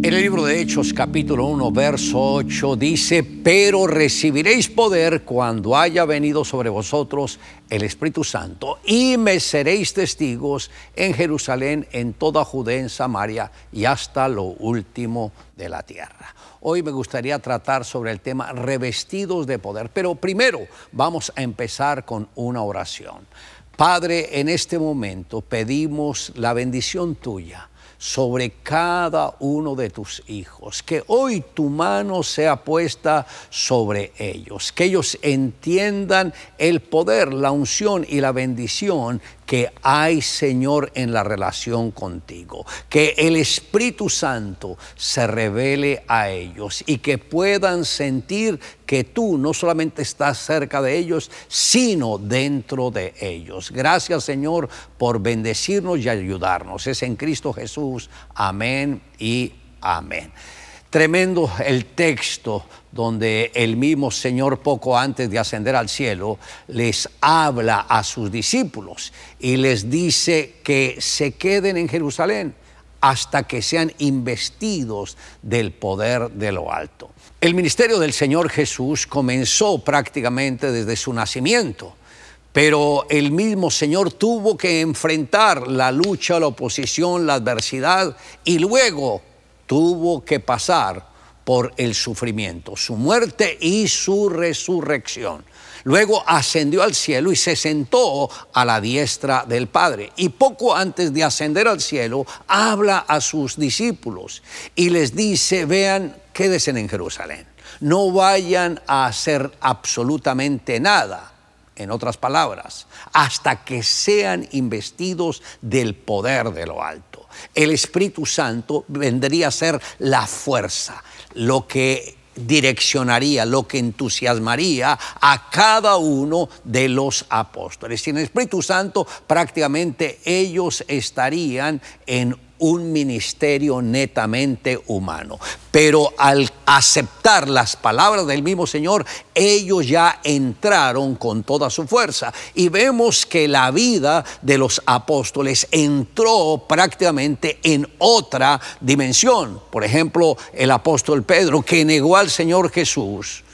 En el libro de Hechos capítulo 1 verso 8 dice, pero recibiréis poder cuando haya venido sobre vosotros el Espíritu Santo y me seréis testigos en Jerusalén, en toda Judea, en Samaria y hasta lo último de la tierra. Hoy me gustaría tratar sobre el tema revestidos de poder, pero primero vamos a empezar con una oración. Padre, en este momento pedimos la bendición tuya sobre cada uno de tus hijos, que hoy tu mano sea puesta sobre ellos, que ellos entiendan el poder, la unción y la bendición que hay, Señor, en la relación contigo. Que el Espíritu Santo se revele a ellos y que puedan sentir que tú no solamente estás cerca de ellos, sino dentro de ellos. Gracias, Señor, por bendecirnos y ayudarnos. Es en Cristo Jesús. Amén y amén. Tremendo el texto donde el mismo Señor poco antes de ascender al cielo les habla a sus discípulos y les dice que se queden en Jerusalén hasta que sean investidos del poder de lo alto. El ministerio del Señor Jesús comenzó prácticamente desde su nacimiento, pero el mismo Señor tuvo que enfrentar la lucha, la oposición, la adversidad y luego tuvo que pasar por el sufrimiento, su muerte y su resurrección. Luego ascendió al cielo y se sentó a la diestra del Padre. Y poco antes de ascender al cielo, habla a sus discípulos y les dice, vean, quédense en Jerusalén. No vayan a hacer absolutamente nada en otras palabras, hasta que sean investidos del poder de lo alto. El Espíritu Santo vendría a ser la fuerza, lo que direccionaría, lo que entusiasmaría a cada uno de los apóstoles. Sin el Espíritu Santo prácticamente ellos estarían en un ministerio netamente humano. Pero al aceptar las palabras del mismo Señor, ellos ya entraron con toda su fuerza. Y vemos que la vida de los apóstoles entró prácticamente en otra dimensión. Por ejemplo, el apóstol Pedro, que negó al Señor Jesús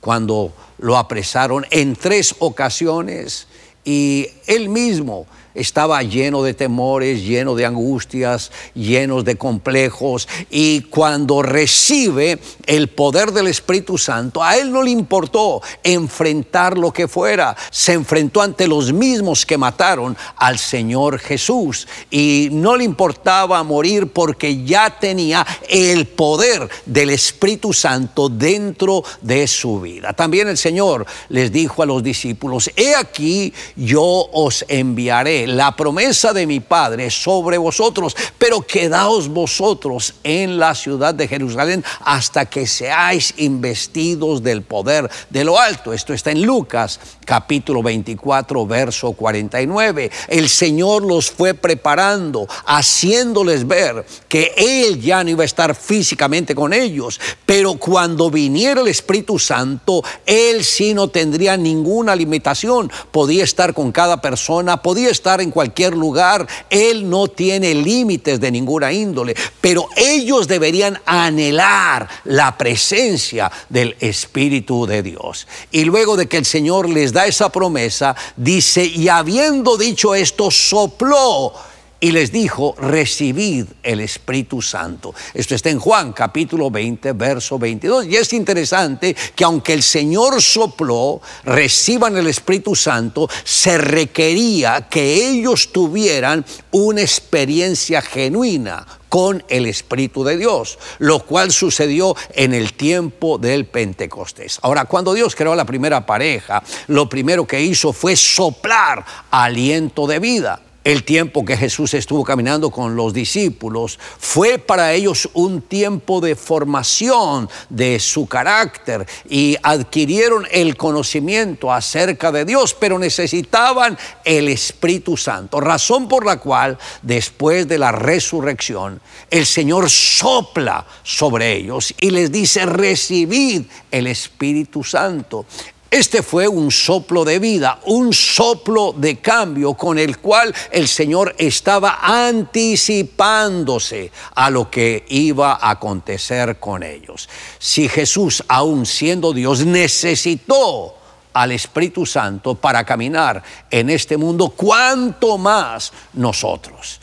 cuando lo apresaron en tres ocasiones y él mismo estaba lleno de temores, lleno de angustias, llenos de complejos. Y cuando recibe el poder del Espíritu Santo, a él no le importó enfrentar lo que fuera. Se enfrentó ante los mismos que mataron al Señor Jesús. Y no le importaba morir porque ya tenía el poder del Espíritu Santo dentro de su vida. También el Señor les dijo a los discípulos, he aquí yo os enviaré la promesa de mi Padre sobre vosotros, pero quedaos vosotros en la ciudad de Jerusalén hasta que seáis investidos del poder de lo alto. Esto está en Lucas capítulo 24, verso 49. El Señor los fue preparando, haciéndoles ver que Él ya no iba a estar físicamente con ellos, pero cuando viniera el Espíritu Santo, Él sí no tendría ninguna limitación, podía estar con cada persona, podía estar en cualquier lugar, Él no tiene límites de ninguna índole, pero ellos deberían anhelar la presencia del Espíritu de Dios. Y luego de que el Señor les da esa promesa, dice, y habiendo dicho esto, sopló y les dijo, recibid el Espíritu Santo. Esto está en Juan capítulo 20, verso 22. Y es interesante que aunque el Señor sopló, reciban el Espíritu Santo, se requería que ellos tuvieran una experiencia genuina con el Espíritu de Dios, lo cual sucedió en el tiempo del Pentecostés. Ahora, cuando Dios creó la primera pareja, lo primero que hizo fue soplar aliento de vida el tiempo que Jesús estuvo caminando con los discípulos fue para ellos un tiempo de formación de su carácter y adquirieron el conocimiento acerca de Dios, pero necesitaban el Espíritu Santo, razón por la cual después de la resurrección el Señor sopla sobre ellos y les dice, recibid el Espíritu Santo Este fue un soplo de vida, un soplo de cambio con el cual el Señor estaba anticipándose a lo que iba a acontecer con ellos. Si Jesús, aun siendo Dios, necesitó al Espíritu Santo para caminar en este mundo, cuánto más nosotros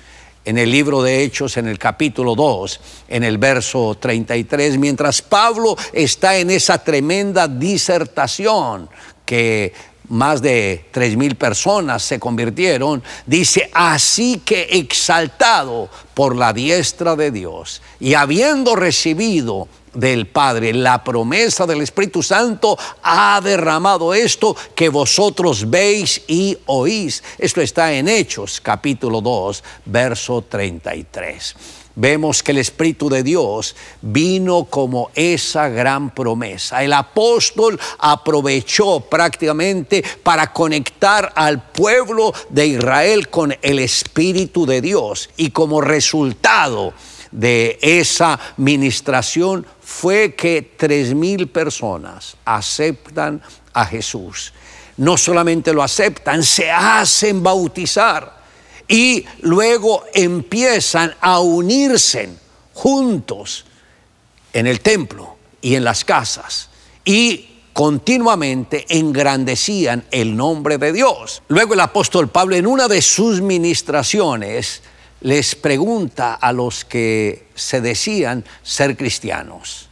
en el libro de Hechos, en el capítulo 2, en el verso 33, mientras Pablo está en esa tremenda disertación que más de tres mil personas se convirtieron, dice, así que exaltado por la diestra de Dios y habiendo recibido del Padre, la promesa del Espíritu Santo ha derramado esto que vosotros veis y oís. Esto está en Hechos capítulo 2, verso 33 vemos que el Espíritu de Dios vino como esa gran promesa. El apóstol aprovechó prácticamente para conectar al pueblo de Israel con el Espíritu de Dios y como resultado de esa ministración fue que tres mil personas aceptan a Jesús. No solamente lo aceptan, se hacen bautizar y luego empiezan a unirse juntos en el templo y en las casas y continuamente engrandecían el nombre de Dios. Luego el apóstol Pablo en una de sus ministraciones les pregunta a los que se decían ser cristianos,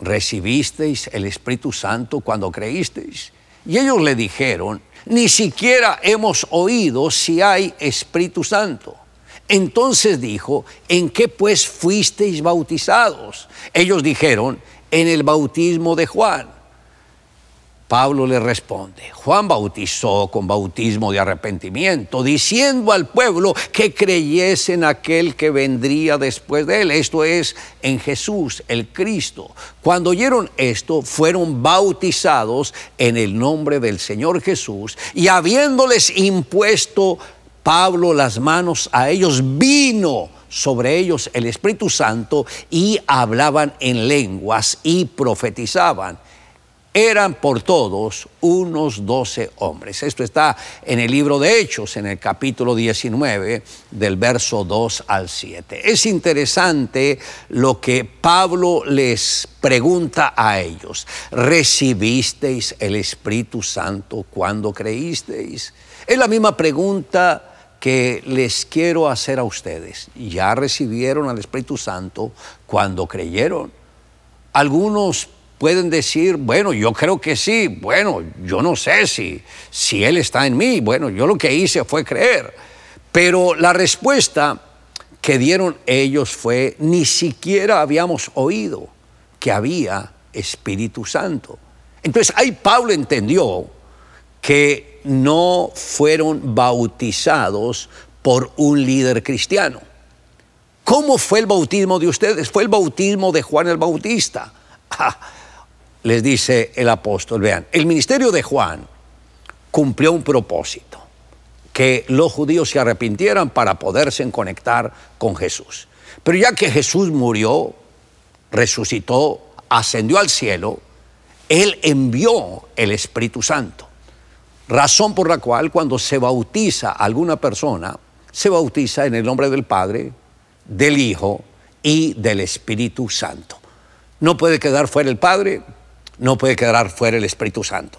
¿recibisteis el Espíritu Santo cuando creísteis? Y ellos le dijeron, ni siquiera hemos oído si hay Espíritu Santo. Entonces dijo, ¿en qué pues fuisteis bautizados? Ellos dijeron, en el bautismo de Juan. Pablo le responde, Juan bautizó con bautismo de arrepentimiento, diciendo al pueblo que creyese en aquel que vendría después de él, esto es, en Jesús, el Cristo. Cuando oyeron esto, fueron bautizados en el nombre del Señor Jesús y habiéndoles impuesto Pablo las manos a ellos, vino sobre ellos el Espíritu Santo y hablaban en lenguas y profetizaban eran por todos unos doce hombres. Esto está en el libro de Hechos, en el capítulo 19, del verso 2 al 7. Es interesante lo que Pablo les pregunta a ellos. ¿Recibisteis el Espíritu Santo cuando creísteis? Es la misma pregunta que les quiero hacer a ustedes. ¿Ya recibieron al Espíritu Santo cuando creyeron? Algunos pueden decir, bueno, yo creo que sí, bueno, yo no sé si, si Él está en mí, bueno, yo lo que hice fue creer. Pero la respuesta que dieron ellos fue, ni siquiera habíamos oído que había Espíritu Santo. Entonces ahí Pablo entendió que no fueron bautizados por un líder cristiano. ¿Cómo fue el bautismo de ustedes? Fue el bautismo de Juan el Bautista. Ah, les dice el apóstol, vean, el ministerio de Juan cumplió un propósito, que los judíos se arrepintieran para poderse conectar con Jesús. Pero ya que Jesús murió, resucitó, ascendió al cielo, Él envió el Espíritu Santo. Razón por la cual cuando se bautiza alguna persona, se bautiza en el nombre del Padre, del Hijo y del Espíritu Santo. No puede quedar fuera el Padre, no puede quedar fuera el Espíritu Santo.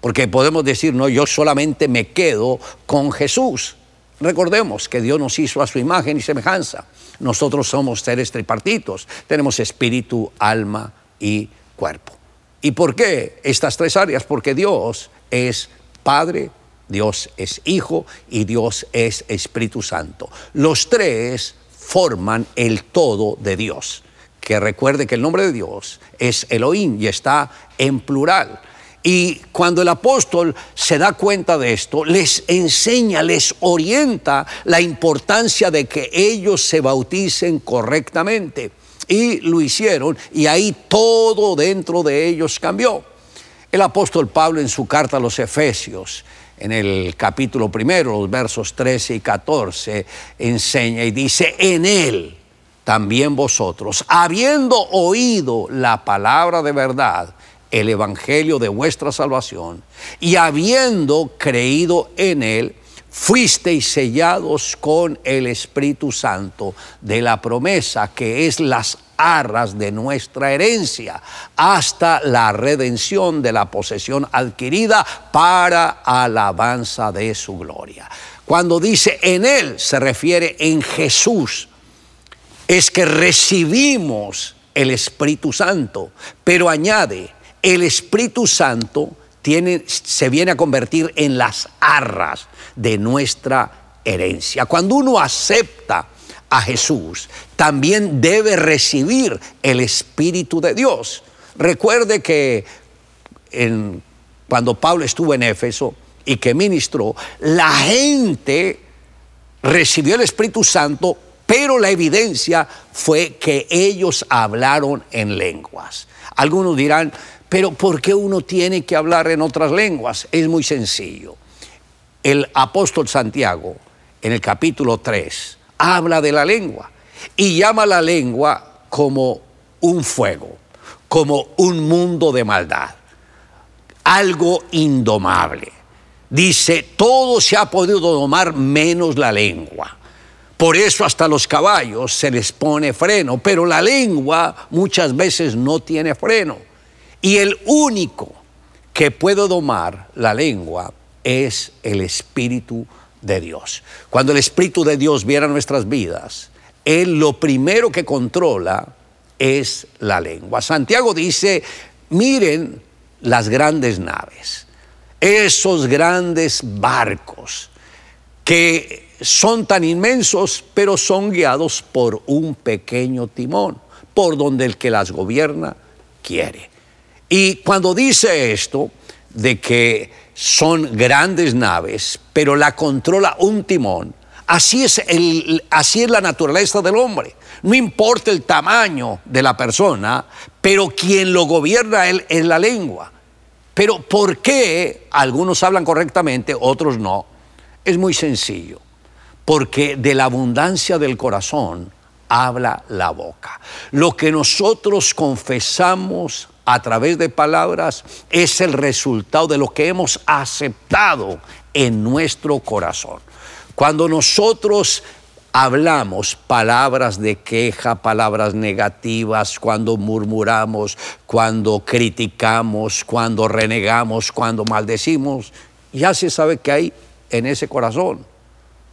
Porque podemos decir, no, yo solamente me quedo con Jesús. Recordemos que Dios nos hizo a su imagen y semejanza. Nosotros somos seres tripartitos, tenemos espíritu, alma y cuerpo. ¿Y por qué estas tres áreas? Porque Dios es Padre, Dios es Hijo y Dios es Espíritu Santo. Los tres forman el todo de Dios que recuerde que el nombre de Dios es Elohim y está en plural. Y cuando el apóstol se da cuenta de esto, les enseña, les orienta la importancia de que ellos se bauticen correctamente. Y lo hicieron y ahí todo dentro de ellos cambió. El apóstol Pablo en su carta a los Efesios, en el capítulo primero, los versos 13 y 14, enseña y dice, en él también vosotros, habiendo oído la palabra de verdad, el Evangelio de vuestra salvación, y habiendo creído en él, fuisteis sellados con el Espíritu Santo de la promesa, que es las arras de nuestra herencia, hasta la redención de la posesión adquirida para alabanza de su gloria. Cuando dice en Él, se refiere en Jesús, es que recibimos el Espíritu Santo, pero añade, el Espíritu Santo tiene, se viene a convertir en las arras de nuestra herencia. Cuando uno acepta a Jesús, también debe recibir el Espíritu de Dios. Recuerde que cuando Pablo estuvo en Éfeso y que ministró, la gente recibió el Espíritu Santo, pero la evidencia fue que ellos hablaron en lenguas. Algunos dirán, pero ¿por qué uno tiene que hablar en otras lenguas? Es muy sencillo. El apóstol Santiago, en el capítulo 3, habla de la lengua y llama la lengua como un fuego, como un mundo de maldad, algo indomable. Dice, todo se ha podido domar menos la lengua. Por eso hasta los caballos se les pone freno, pero la lengua muchas veces no tiene freno. Y el único que puede domar la lengua es el Espíritu de Dios. Cuando el Espíritu de Dios viera nuestras vidas, Él lo primero que controla es la lengua. Santiago dice, miren las grandes naves, esos grandes barcos que son tan inmensos, pero son guiados por un pequeño timón, por donde el que las gobierna quiere. Y cuando dice esto, de que son grandes naves, pero la controla un timón. Así es, el, así es la naturaleza del hombre. No importa el tamaño de la persona, pero quien lo gobierna él es la lengua. Pero ¿por qué algunos hablan correctamente, otros no? Es muy sencillo. Porque de la abundancia del corazón habla la boca. Lo que nosotros confesamos a través de palabras es el resultado de lo que hemos aceptado en nuestro corazón. Cuando nosotros hablamos palabras de queja, palabras negativas, cuando murmuramos, cuando criticamos, cuando renegamos, cuando maldecimos, ya se sabe que hay en ese corazón.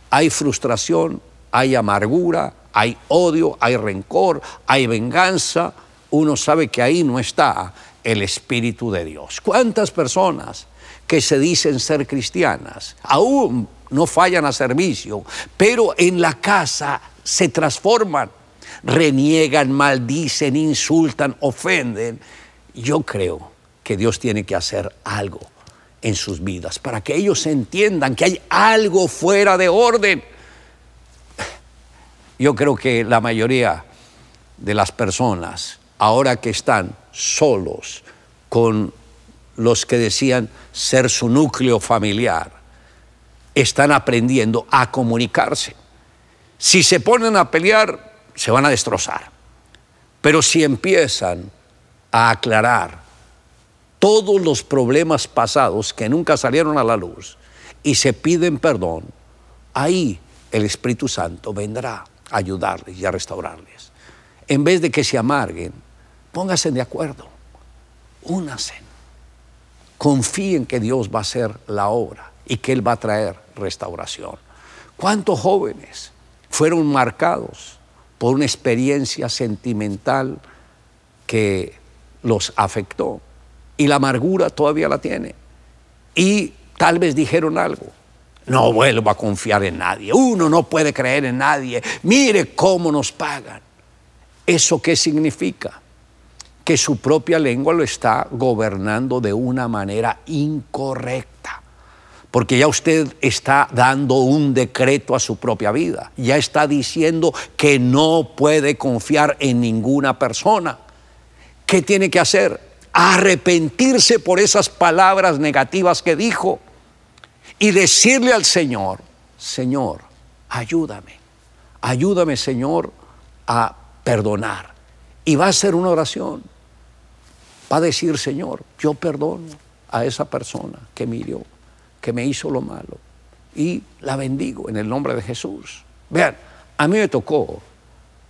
Hay frustración, hay amargura, hay odio, hay rencor, hay venganza, uno sabe que ahí no está el Espíritu de Dios. ¿Cuántas personas que se dicen ser cristianas aún no fallan a servicio, pero en la casa se transforman, reniegan, maldicen, insultan, ofenden? Yo creo que Dios tiene que hacer algo en sus vidas para que ellos entiendan que hay algo fuera de orden. Yo creo que la mayoría de las personas ahora que están solos con los que decían ser su núcleo familiar, están aprendiendo a comunicarse. Si se ponen a pelear, se van a destrozar. Pero si empiezan a aclarar todos los problemas pasados que nunca salieron a la luz y se piden perdón, ahí el Espíritu Santo vendrá a ayudarles y a restaurarles. En vez de que se amarguen, Pónganse de acuerdo, únanse. Confíen que Dios va a hacer la obra y que Él va a traer restauración. ¿Cuántos jóvenes fueron marcados por una experiencia sentimental que los afectó? Y la amargura todavía la tiene. Y tal vez dijeron algo. No vuelvo a confiar en nadie. Uno no puede creer en nadie. Mire cómo nos pagan. ¿Eso qué significa? que su propia lengua lo está gobernando de una manera incorrecta. Porque ya usted está dando un decreto a su propia vida. Ya está diciendo que no puede confiar en ninguna persona. ¿Qué tiene que hacer? Arrepentirse por esas palabras negativas que dijo y decirle al Señor, Señor, ayúdame, ayúdame Señor a perdonar. Y va a ser una oración va a decir, Señor, yo perdono a esa persona que me hirió, que me hizo lo malo, y la bendigo en el nombre de Jesús. Vean, a mí me tocó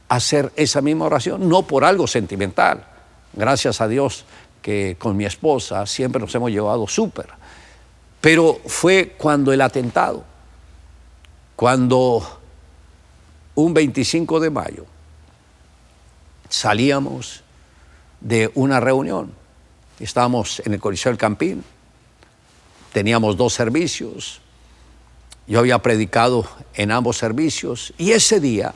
hacer esa misma oración, no por algo sentimental. Gracias a Dios con mi esposa siempre nos hemos llevado súper. Pero fue cuando el atentado, cuando un 25 de mayo salíamos de una reunión, estábamos en el Coliseo del Campín, teníamos dos servicios, yo había predicado en ambos servicios y ese día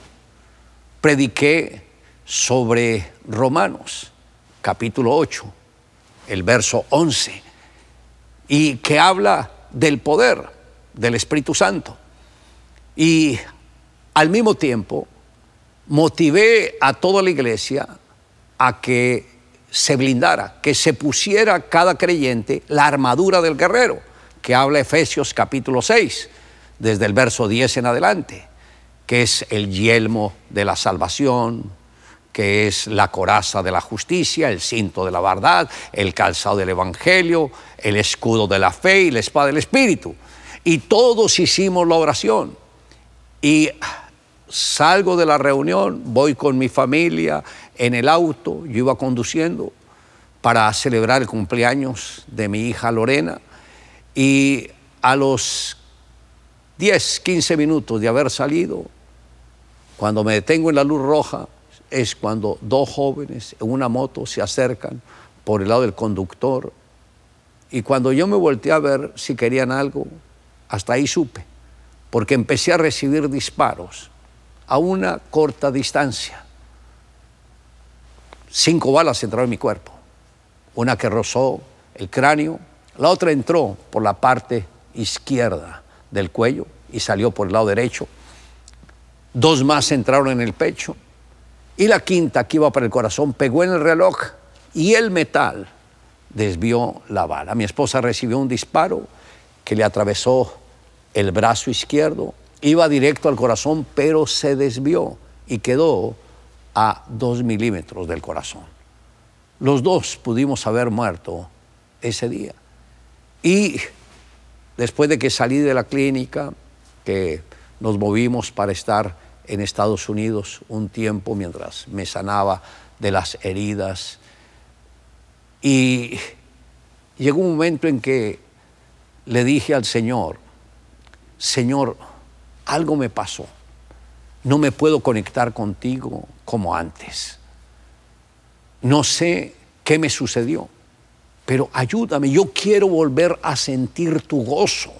prediqué sobre Romanos, capítulo 8, el verso 11, y que habla del poder del Espíritu Santo. Y al mismo tiempo motivé a toda la iglesia a que se blindara, que se pusiera cada creyente la armadura del guerrero, que habla Efesios capítulo 6 desde el verso 10 en adelante, que es el yelmo de la salvación, que es la coraza de la justicia, el cinto de la verdad, el calzado del Evangelio, el escudo de la fe y la espada del Espíritu. Y todos hicimos la oración. Y salgo de la reunión, voy con mi familia en el auto, yo iba conduciendo para celebrar el cumpleaños de mi hija Lorena. Y a los 10, 15 minutos de haber salido, cuando me detengo en la luz roja, es cuando dos jóvenes en una moto se acercan por el lado del conductor. Y cuando yo me volteé a ver si querían algo, hasta ahí supe, porque empecé a recibir disparos a una corta distancia. Cinco balas entraron en mi cuerpo, una que rozó el cráneo, la otra entró por la parte izquierda del cuello y salió por el lado derecho. Dos más entraron en el pecho. Y la quinta, que iba para el corazón, pegó en el reloj y el metal desvió la bala. Mi esposa recibió un disparo que le atravesó el brazo izquierdo, iba directo al corazón, pero se desvió y quedó a dos milímetros del corazón. Los dos pudimos haber muerto ese día. Y Después de que salí de la clínica, que nos movimos para estar en Estados Unidos un tiempo mientras me sanaba de las heridas. Y llegó un momento en que le dije al Señor, Señor, algo me pasó. No me puedo conectar contigo como antes. No sé qué me sucedió pero ayúdame, yo quiero volver a sentir tu gozo,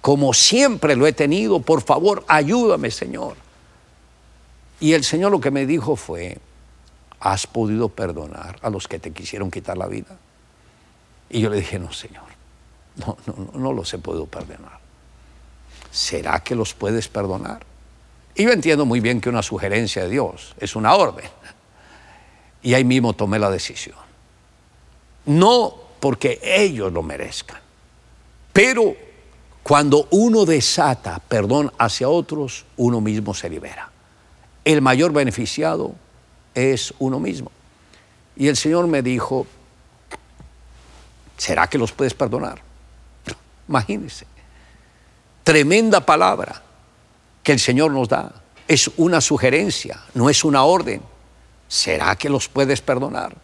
como siempre lo he tenido, por favor, ayúdame, Señor. Y el Señor lo que me dijo fue, ¿has podido perdonar a los que te quisieron quitar la vida? Y yo le dije, no, Señor, no, no, no, los he podido perdonar. ¿Será que los puedes perdonar? Y yo entiendo muy bien que una sugerencia de Dios es una orden. Y ahí mismo tomé la decisión no porque ellos lo merezcan, pero cuando uno desata perdón hacia otros, uno mismo se libera. El mayor beneficiado es uno mismo. Y el Señor me dijo, ¿será que los puedes perdonar? Imagínense. Tremenda palabra que el Señor nos da. Es una sugerencia, no es una orden. ¿Será que los puedes perdonar?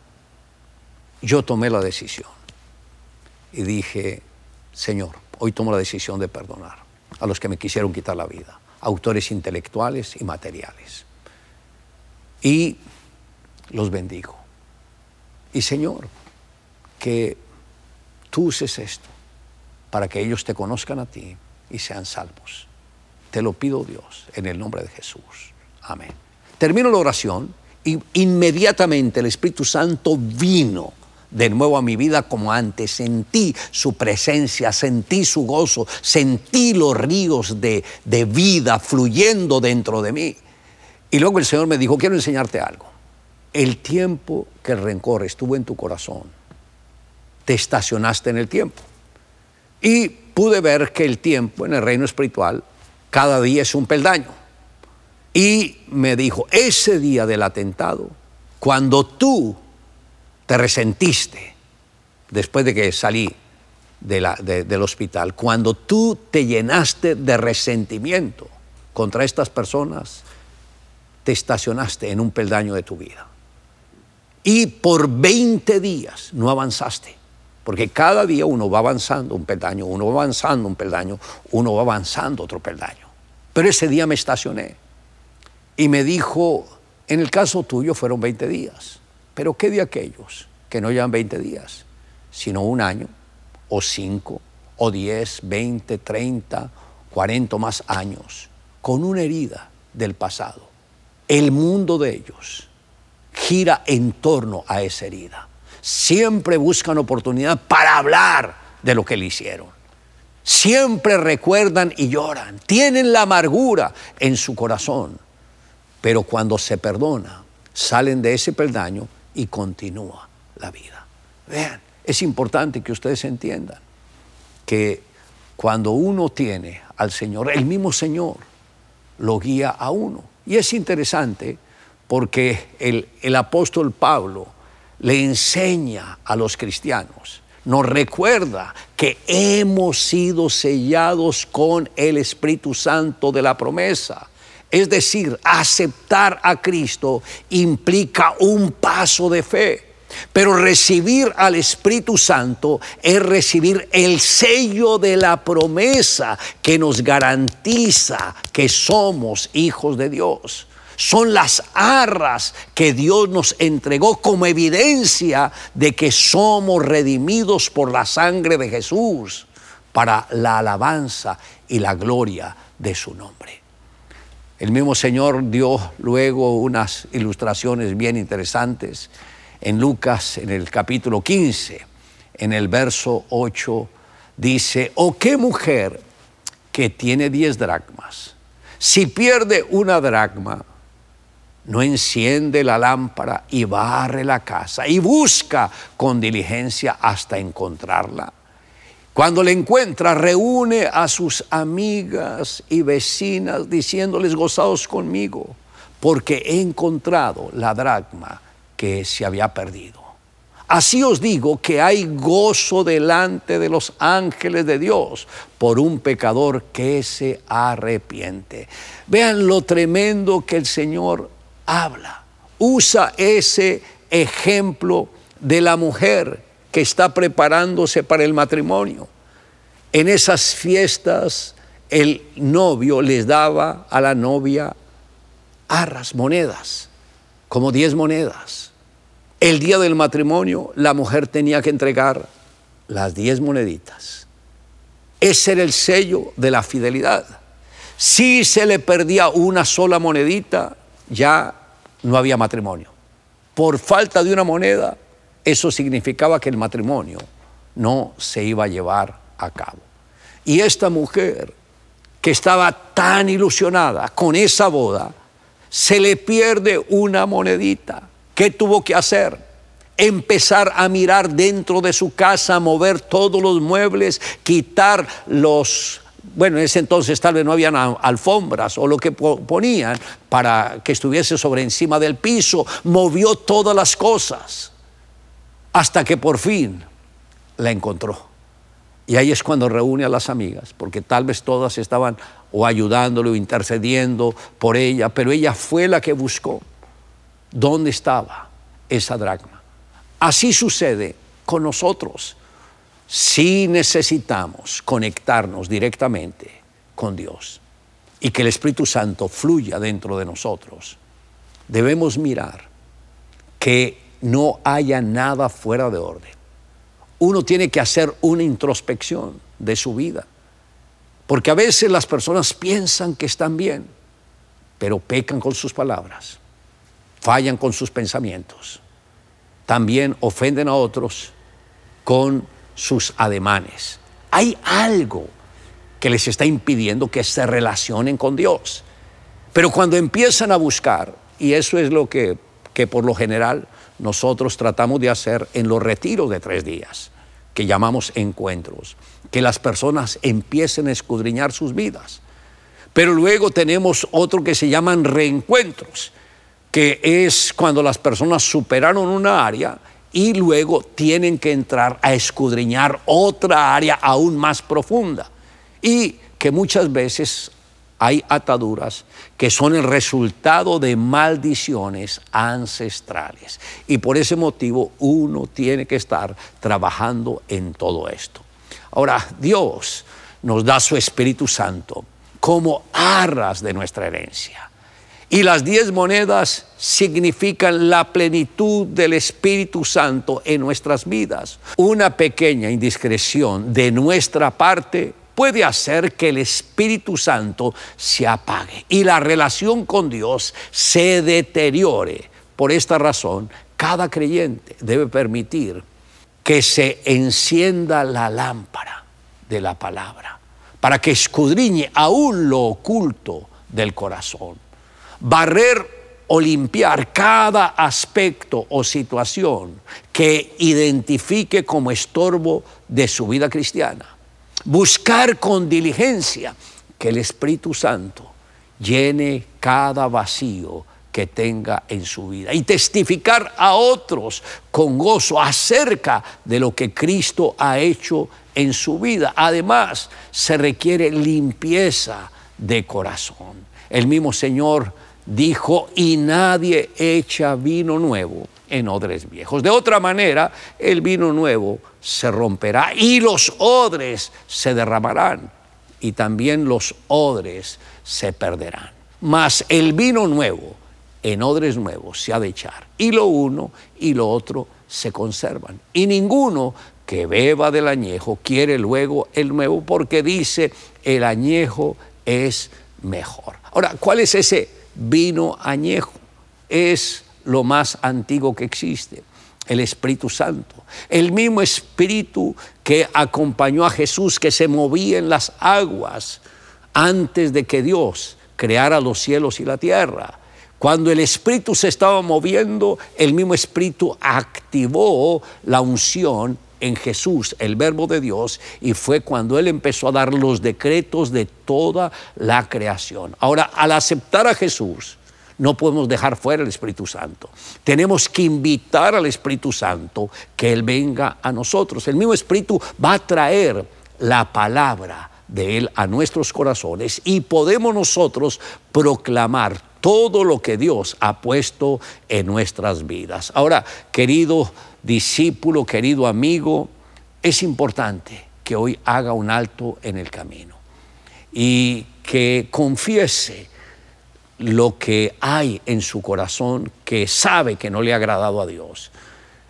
yo tomé la decisión y dije, Señor, hoy tomo la decisión de perdonar a los que me quisieron quitar la vida, autores intelectuales y materiales. Y los bendigo. Y Señor, que tú uses esto para que ellos te conozcan a ti y sean salvos. Te lo pido Dios en el nombre de Jesús. Amén. Termino la oración y inmediatamente el Espíritu Santo vino de nuevo a mi vida como antes. Sentí su presencia, sentí su gozo, sentí los ríos de, de vida fluyendo dentro de mí. Y luego el Señor me dijo, quiero enseñarte algo. El tiempo que el rencor estuvo en tu corazón, te estacionaste en el tiempo. Y pude ver que el tiempo en el reino espiritual cada día es un peldaño. Y me dijo, ese día del atentado, cuando tú te resentiste después de que salí del hospital, cuando tú te llenaste de resentimiento contra estas personas, te estacionaste en un peldaño de tu vida. Y por 20 días no avanzaste. Porque cada día uno va avanzando un peldaño, uno va avanzando un peldaño, uno va avanzando otro peldaño. Pero ese día me estacioné y me dijo, en el caso tuyo fueron 20 días, pero ¿qué de aquellos que no llevan 20 días, sino un año, o cinco, o 10, 20, 30, 40 más años, con una herida del pasado? El mundo de ellos gira en torno a esa herida siempre buscan oportunidad para hablar de lo que le hicieron. Siempre recuerdan y lloran, tienen la amargura en su corazón, pero cuando se perdona, salen de ese peldaño y continúa la vida. Vean, es importante que ustedes entiendan que cuando uno tiene al Señor, el mismo Señor lo guía a uno. Y es interesante porque el, el apóstol Pablo, le enseña a los cristianos, nos recuerda que hemos sido sellados con el Espíritu Santo de la promesa. Es decir, aceptar a Cristo implica un paso de fe. Pero recibir al Espíritu Santo es recibir el sello de la promesa que nos garantiza que somos hijos de Dios son las arras que Dios nos entregó como evidencia de que somos redimidos por la sangre de Jesús para la alabanza y la gloria de su nombre. El mismo Señor dio luego unas ilustraciones bien interesantes en Lucas, en el capítulo 15, en el verso 8, dice, ¿o oh, qué mujer que tiene diez dracmas? Si pierde una dracma, no enciende la lámpara y barre la casa y busca con diligencia hasta encontrarla. Cuando la encuentra, reúne a sus amigas y vecinas diciéndoles gozados conmigo, porque he encontrado la dracma que se había perdido. Así os digo que hay gozo delante de los ángeles de Dios por un pecador que se arrepiente. Vean lo tremendo que el Señor habla. Usa ese ejemplo de la mujer que está preparándose para el matrimonio. En esas fiestas el novio les daba a la novia arras, monedas, como diez monedas. El día del matrimonio la mujer tenía que entregar las diez moneditas. Ese era el sello de la fidelidad. Si se le perdía una sola monedita, ya no había matrimonio. Por falta de una moneda, eso significaba que el matrimonio no se iba a llevar a cabo. Y esta mujer, que estaba tan ilusionada con esa boda, se le pierde una monedita. ¿Qué tuvo que hacer? Empezar a mirar dentro de su casa, mover todos los muebles, quitar los bueno, en ese entonces tal vez no habían alfombras o lo que ponían para que estuviese sobre encima del piso, movió todas las cosas hasta que por fin la encontró. Y ahí es cuando reúne a las amigas, porque tal vez todas estaban o ayudándole o intercediendo por ella, pero ella fue la que buscó dónde estaba esa dracma. Así sucede con nosotros si necesitamos conectarnos directamente con Dios y que el Espíritu Santo fluya dentro de nosotros, debemos mirar que no haya nada fuera de orden. Uno tiene que hacer una introspección de su vida, porque a veces las personas piensan que están bien, pero pecan con sus palabras, fallan con sus pensamientos, también ofenden a otros con sus ademanes. Hay algo que les está impidiendo que se relacionen con Dios. Pero cuando empiezan a buscar, y eso es lo que, que por lo general nosotros tratamos de hacer en los retiros de tres días, que llamamos encuentros, que las personas empiecen a escudriñar sus vidas. Pero luego tenemos otro que se llaman reencuentros, que es cuando las personas superaron una área y luego tienen que entrar a escudriñar otra área aún más profunda y que muchas veces hay ataduras que son el resultado de maldiciones ancestrales. Y por ese motivo uno tiene que estar trabajando en todo esto. Ahora, Dios nos da su Espíritu Santo como arras de nuestra herencia. Y las diez monedas significan la plenitud del Espíritu Santo en nuestras vidas. Una pequeña indiscreción de nuestra parte puede hacer que el Espíritu Santo se apague y la relación con Dios se deteriore. Por esta razón, cada creyente debe permitir que se encienda la lámpara de la palabra para que escudriñe aún lo oculto del corazón. Barrer o limpiar cada aspecto o situación que identifique como estorbo de su vida cristiana buscar con diligencia que el Espíritu Santo llene cada vacío que tenga en su vida y testificar a otros con gozo acerca de lo que Cristo ha hecho en su vida. Además, se requiere limpieza de corazón. El mismo Señor dijo, y nadie echa vino nuevo en odres viejos. De otra manera, el vino nuevo se romperá y los odres se derramarán y también los odres se perderán. Mas el vino nuevo en odres nuevos se ha de echar y lo uno y lo otro se conservan. Y ninguno que beba del añejo quiere luego el nuevo porque dice el añejo es mejor. Ahora, ¿cuál es ese vino añejo? Es lo más antiguo que existe, el Espíritu Santo. El mismo Espíritu que acompañó a Jesús, que se movía en las aguas antes de que Dios creara los cielos y la tierra. Cuando el Espíritu se estaba moviendo, el mismo Espíritu activó la unción en Jesús, el verbo de Dios, y fue cuando Él empezó a dar los decretos de toda la creación. Ahora, al aceptar a Jesús, no podemos dejar fuera el Espíritu Santo. Tenemos que invitar al Espíritu Santo que Él venga a nosotros. El mismo Espíritu va a traer la palabra de Él a nuestros corazones y podemos nosotros proclamar todo lo que Dios ha puesto en nuestras vidas. Ahora, querido discípulo, querido amigo, es importante que hoy haga un alto en el camino y que confiese lo que hay en su corazón que sabe que no le ha agradado a Dios.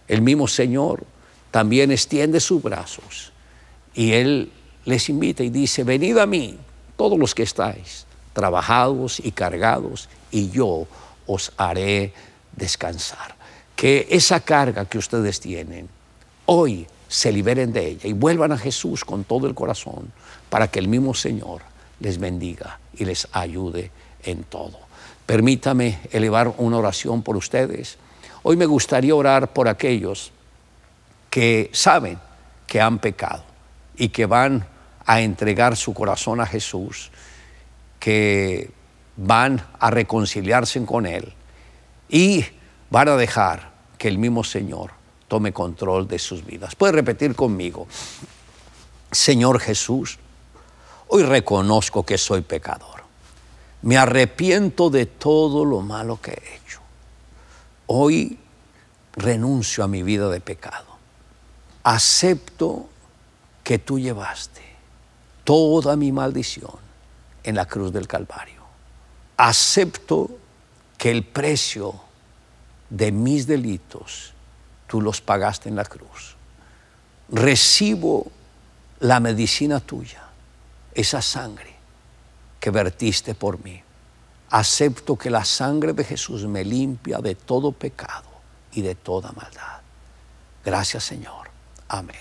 El mismo Señor también extiende sus brazos y Él les invita y dice, venid a mí, todos los que estáis trabajados y cargados, y yo os haré descansar. Que esa carga que ustedes tienen, hoy se liberen de ella y vuelvan a Jesús con todo el corazón para que el mismo Señor les bendiga y les ayude en todo. Permítame elevar una oración por ustedes. Hoy me gustaría orar por aquellos que saben que han pecado y que van a entregar su corazón a Jesús, que van a reconciliarse con Él y van a dejar que el mismo Señor tome control de sus vidas. Puede repetir conmigo, Señor Jesús, hoy reconozco que soy pecador me arrepiento de todo lo malo que he hecho. Hoy renuncio a mi vida de pecado. Acepto que tú llevaste toda mi maldición en la cruz del Calvario. Acepto que el precio de mis delitos tú los pagaste en la cruz. Recibo la medicina tuya, esa sangre que vertiste por mí. Acepto que la sangre de Jesús me limpia de todo pecado y de toda maldad. Gracias Señor. Amén.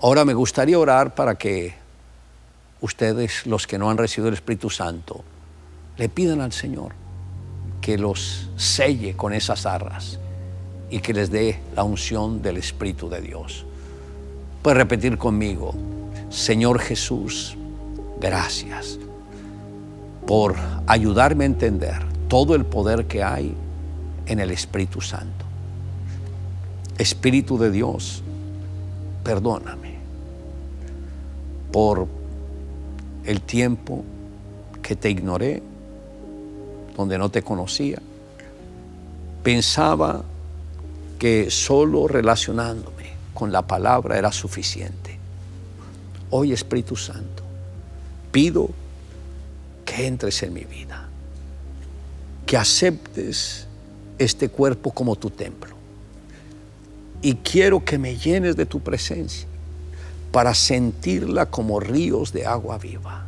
Ahora me gustaría orar para que ustedes, los que no han recibido el Espíritu Santo, le pidan al Señor que los selle con esas arras y que les dé la unción del Espíritu de Dios. Puede repetir conmigo, Señor Jesús, gracias por ayudarme a entender todo el poder que hay en el Espíritu Santo. Espíritu de Dios, perdóname por el tiempo que te ignoré, donde no te conocía. Pensaba que solo relacionándome con la palabra era suficiente. Hoy Espíritu Santo, pido que entres en mi vida, que aceptes este cuerpo como tu templo. Y quiero que me llenes de tu presencia para sentirla como ríos de agua viva.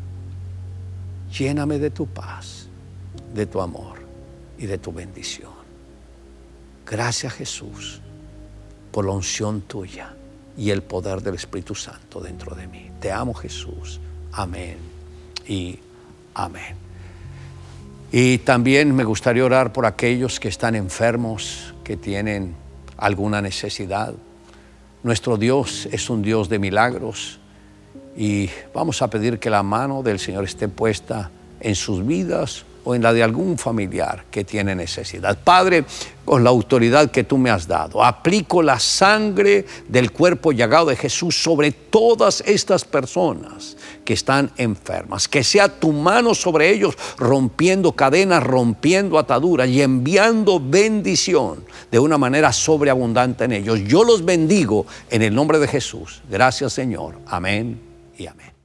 Lléname de tu paz, de tu amor y de tu bendición. Gracias Jesús por la unción tuya y el poder del Espíritu Santo dentro de mí. Te amo Jesús. Amén y amén. Y también me gustaría orar por aquellos que están enfermos, que tienen alguna necesidad. Nuestro Dios es un Dios de milagros y vamos a pedir que la mano del Señor esté puesta en sus vidas o en la de algún familiar que tiene necesidad. Padre, con la autoridad que tú me has dado, aplico la sangre del cuerpo llagado de Jesús sobre todas estas personas que están enfermas. Que sea tu mano sobre ellos rompiendo cadenas, rompiendo ataduras y enviando bendición de una manera sobreabundante en ellos. Yo los bendigo en el nombre de Jesús. Gracias Señor. Amén y amén.